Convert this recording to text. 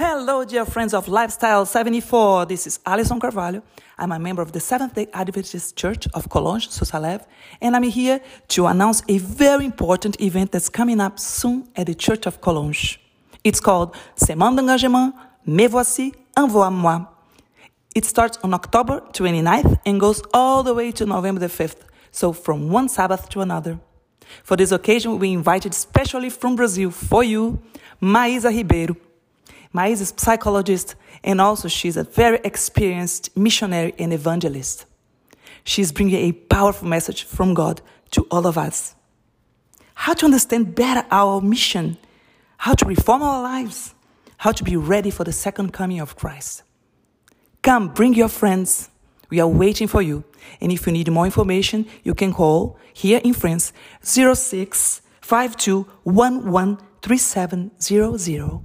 Hello, dear friends of Lifestyle 74. This is Alison Carvalho. I'm a member of the Seventh day Adventist Church of Collonges, sous-Salève, and I'm here to announce a very important event that's coming up soon at the Church of Collonges. It's called Semaine d'Engagement, Me Voici, Envoie-moi. It starts on October 29th and goes all the way to November the 5th, so from one Sabbath to another. For this occasion, we invited specially from Brazil for you, Maísa Ribeiro. Maísa is a psychologist and also she's a very experienced missionary and evangelist. She's bringing a powerful message from God to all of us. How to understand better our mission, how to reform our lives, how to be ready for the second coming of Christ. Come, bring your friends. We are waiting for you. And if you need more information, you can call here in France 06 52 3700.